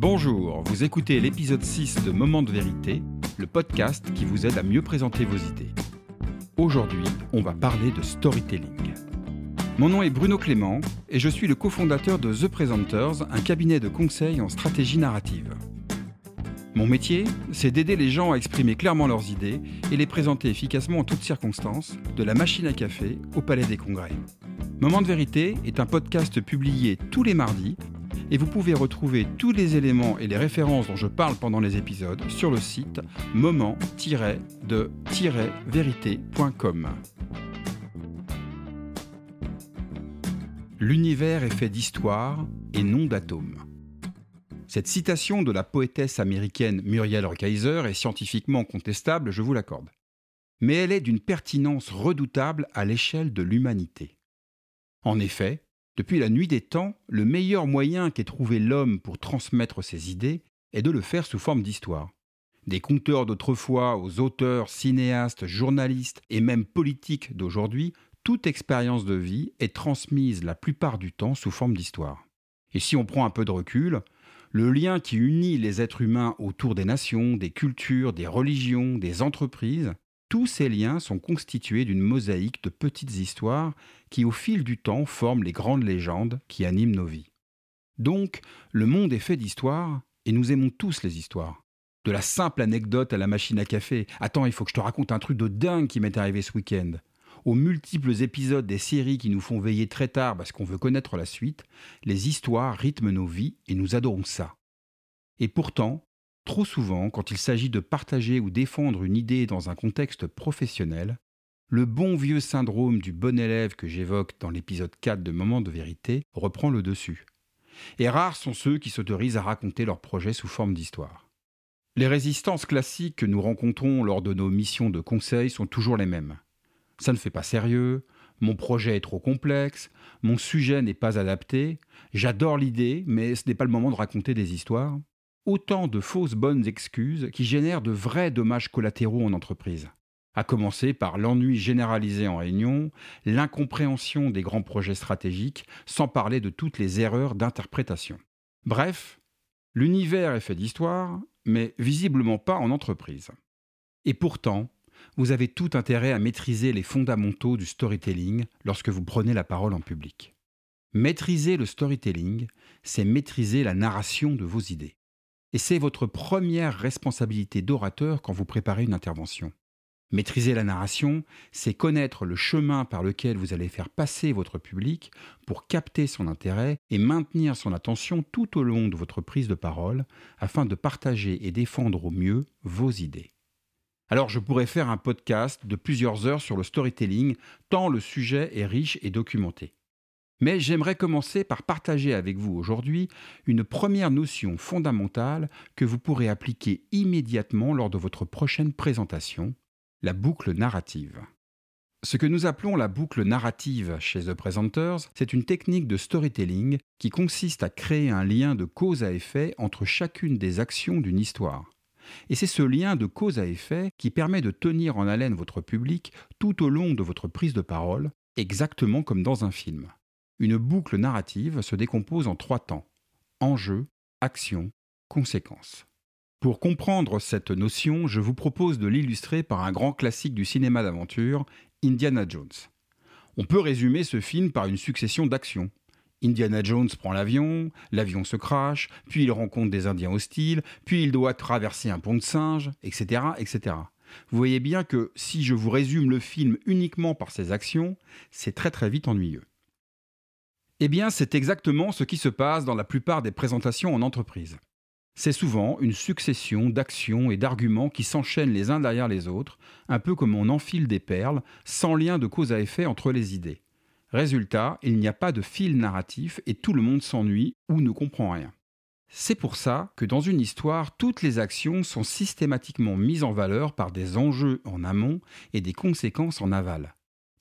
Bonjour, vous écoutez l'épisode 6 de Moment de vérité, le podcast qui vous aide à mieux présenter vos idées. Aujourd'hui, on va parler de storytelling. Mon nom est Bruno Clément et je suis le cofondateur de The Presenters, un cabinet de conseil en stratégie narrative. Mon métier, c'est d'aider les gens à exprimer clairement leurs idées et les présenter efficacement en toutes circonstances, de la machine à café au palais des congrès. Moment de vérité est un podcast publié tous les mardis et vous pouvez retrouver tous les éléments et les références dont je parle pendant les épisodes sur le site moment-de-vérité.com. L'univers est fait d'histoire et non d'atomes. Cette citation de la poétesse américaine Muriel Rukeyser est scientifiquement contestable, je vous l'accorde. Mais elle est d'une pertinence redoutable à l'échelle de l'humanité. En effet, depuis la nuit des temps, le meilleur moyen qu'ait trouvé l'homme pour transmettre ses idées est de le faire sous forme d'histoire. Des conteurs d'autrefois aux auteurs, cinéastes, journalistes et même politiques d'aujourd'hui, toute expérience de vie est transmise la plupart du temps sous forme d'histoire. Et si on prend un peu de recul, le lien qui unit les êtres humains autour des nations, des cultures, des religions, des entreprises, tous ces liens sont constitués d'une mosaïque de petites histoires qui au fil du temps forment les grandes légendes qui animent nos vies. Donc, le monde est fait d'histoires, et nous aimons tous les histoires. De la simple anecdote à la machine à café. Attends, il faut que je te raconte un truc de dingue qui m'est arrivé ce week-end. Aux multiples épisodes des séries qui nous font veiller très tard parce qu'on veut connaître la suite, les histoires rythment nos vies et nous adorons ça. Et pourtant, trop souvent, quand il s'agit de partager ou défendre une idée dans un contexte professionnel, le bon vieux syndrome du bon élève que j'évoque dans l'épisode 4 de Moment de vérité reprend le dessus. Et rares sont ceux qui s'autorisent à raconter leur projet sous forme d'histoire. Les résistances classiques que nous rencontrons lors de nos missions de conseil sont toujours les mêmes ça ne fait pas sérieux, mon projet est trop complexe, mon sujet n'est pas adapté, j'adore l'idée, mais ce n'est pas le moment de raconter des histoires. Autant de fausses bonnes excuses qui génèrent de vrais dommages collatéraux en entreprise. À commencer par l'ennui généralisé en réunion, l'incompréhension des grands projets stratégiques, sans parler de toutes les erreurs d'interprétation. Bref, l'univers est fait d'histoire, mais visiblement pas en entreprise. Et pourtant, vous avez tout intérêt à maîtriser les fondamentaux du storytelling lorsque vous prenez la parole en public. Maîtriser le storytelling, c'est maîtriser la narration de vos idées. Et c'est votre première responsabilité d'orateur quand vous préparez une intervention. Maîtriser la narration, c'est connaître le chemin par lequel vous allez faire passer votre public pour capter son intérêt et maintenir son attention tout au long de votre prise de parole afin de partager et défendre au mieux vos idées. Alors je pourrais faire un podcast de plusieurs heures sur le storytelling, tant le sujet est riche et documenté. Mais j'aimerais commencer par partager avec vous aujourd'hui une première notion fondamentale que vous pourrez appliquer immédiatement lors de votre prochaine présentation, la boucle narrative. Ce que nous appelons la boucle narrative chez The Presenters, c'est une technique de storytelling qui consiste à créer un lien de cause à effet entre chacune des actions d'une histoire. Et c'est ce lien de cause à effet qui permet de tenir en haleine votre public tout au long de votre prise de parole, exactement comme dans un film. Une boucle narrative se décompose en trois temps enjeu, action, conséquence. Pour comprendre cette notion, je vous propose de l'illustrer par un grand classique du cinéma d'aventure, Indiana Jones. On peut résumer ce film par une succession d'actions. Indiana Jones prend l'avion, l'avion se crache, puis il rencontre des Indiens hostiles, puis il doit traverser un pont de singes, etc., etc. Vous voyez bien que si je vous résume le film uniquement par ses actions, c'est très très vite ennuyeux. Eh bien, c'est exactement ce qui se passe dans la plupart des présentations en entreprise. C'est souvent une succession d'actions et d'arguments qui s'enchaînent les uns derrière les autres, un peu comme on enfile des perles, sans lien de cause à effet entre les idées. Résultat, il n'y a pas de fil narratif et tout le monde s'ennuie ou ne comprend rien. C'est pour ça que dans une histoire, toutes les actions sont systématiquement mises en valeur par des enjeux en amont et des conséquences en aval.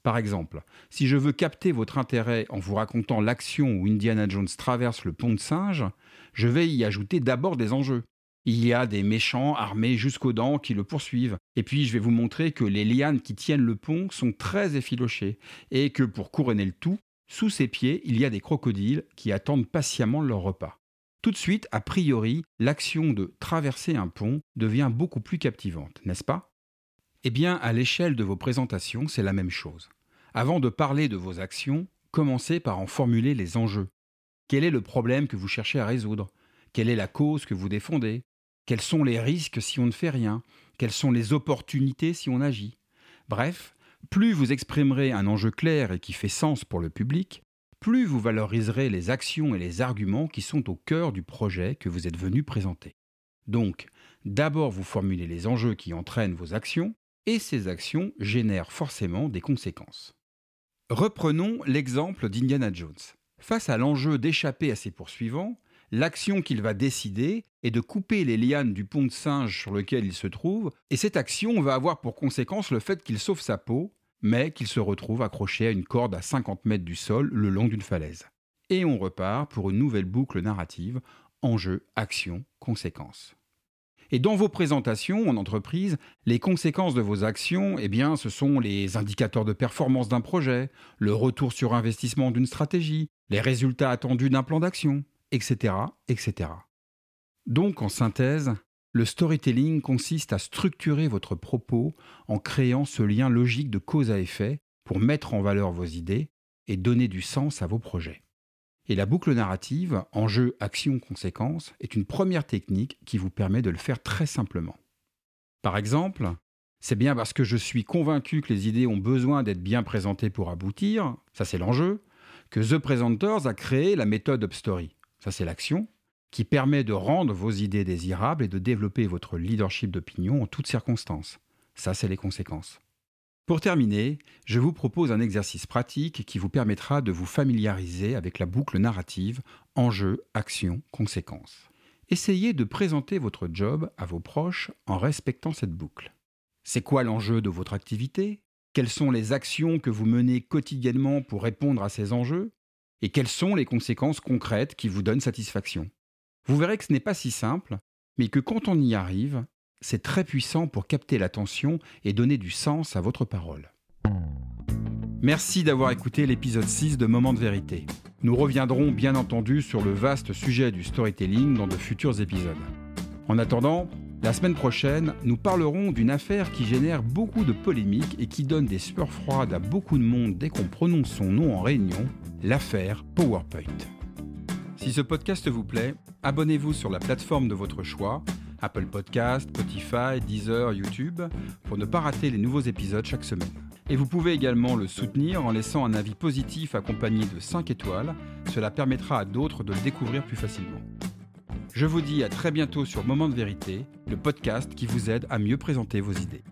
Par exemple, si je veux capter votre intérêt en vous racontant l'action où Indiana Jones traverse le pont de singe, je vais y ajouter d'abord des enjeux. Il y a des méchants armés jusqu'aux dents qui le poursuivent. Et puis je vais vous montrer que les lianes qui tiennent le pont sont très effilochées et que pour couronner le tout, sous ses pieds, il y a des crocodiles qui attendent patiemment leur repas. tout de suite, a priori, l'action de traverser un pont devient beaucoup plus captivante, n'est-ce pas? Eh bien, à l'échelle de vos présentations, c'est la même chose. Avant de parler de vos actions, commencez par en formuler les enjeux. Quel est le problème que vous cherchez à résoudre? Quelle est la cause que vous défendez? Quels sont les risques si on ne fait rien? Quelles sont les opportunités si on agit? Bref, plus vous exprimerez un enjeu clair et qui fait sens pour le public, plus vous valoriserez les actions et les arguments qui sont au cœur du projet que vous êtes venu présenter. Donc, d'abord vous formulez les enjeux qui entraînent vos actions, et ces actions génèrent forcément des conséquences. Reprenons l'exemple d'Indiana Jones. Face à l'enjeu d'échapper à ses poursuivants, l'action qu'il va décider est de couper les lianes du pont de singe sur lequel il se trouve, et cette action va avoir pour conséquence le fait qu'il sauve sa peau, mais qu'il se retrouve accroché à une corde à 50 mètres du sol le long d'une falaise. Et on repart pour une nouvelle boucle narrative, enjeu, action, conséquence. Et dans vos présentations en entreprise, les conséquences de vos actions, eh bien, ce sont les indicateurs de performance d'un projet, le retour sur investissement d'une stratégie, les résultats attendus d'un plan d'action, etc., etc. Donc, en synthèse, le storytelling consiste à structurer votre propos en créant ce lien logique de cause à effet pour mettre en valeur vos idées et donner du sens à vos projets. Et la boucle narrative, enjeu, action, conséquence, est une première technique qui vous permet de le faire très simplement. Par exemple, c'est bien parce que je suis convaincu que les idées ont besoin d'être bien présentées pour aboutir, ça c'est l'enjeu, que The Presenters a créé la méthode Upstory, ça c'est l'action, qui permet de rendre vos idées désirables et de développer votre leadership d'opinion en toutes circonstances. Ça c'est les conséquences. Pour terminer, je vous propose un exercice pratique qui vous permettra de vous familiariser avec la boucle narrative enjeu, action, conséquence. Essayez de présenter votre job à vos proches en respectant cette boucle. C'est quoi l'enjeu de votre activité? Quelles sont les actions que vous menez quotidiennement pour répondre à ces enjeux? Et quelles sont les conséquences concrètes qui vous donnent satisfaction? Vous verrez que ce n'est pas si simple, mais que quand on y arrive, c'est très puissant pour capter l'attention et donner du sens à votre parole. Merci d'avoir écouté l'épisode 6 de Moment de vérité. Nous reviendrons bien entendu sur le vaste sujet du storytelling dans de futurs épisodes. En attendant, la semaine prochaine, nous parlerons d'une affaire qui génère beaucoup de polémiques et qui donne des sueurs froides à beaucoup de monde dès qu'on prononce son nom en réunion, l'affaire PowerPoint. Si ce podcast vous plaît, abonnez-vous sur la plateforme de votre choix Apple Podcast, Spotify, Deezer, YouTube, pour ne pas rater les nouveaux épisodes chaque semaine. Et vous pouvez également le soutenir en laissant un avis positif accompagné de 5 étoiles, cela permettra à d'autres de le découvrir plus facilement. Je vous dis à très bientôt sur Moment de vérité, le podcast qui vous aide à mieux présenter vos idées.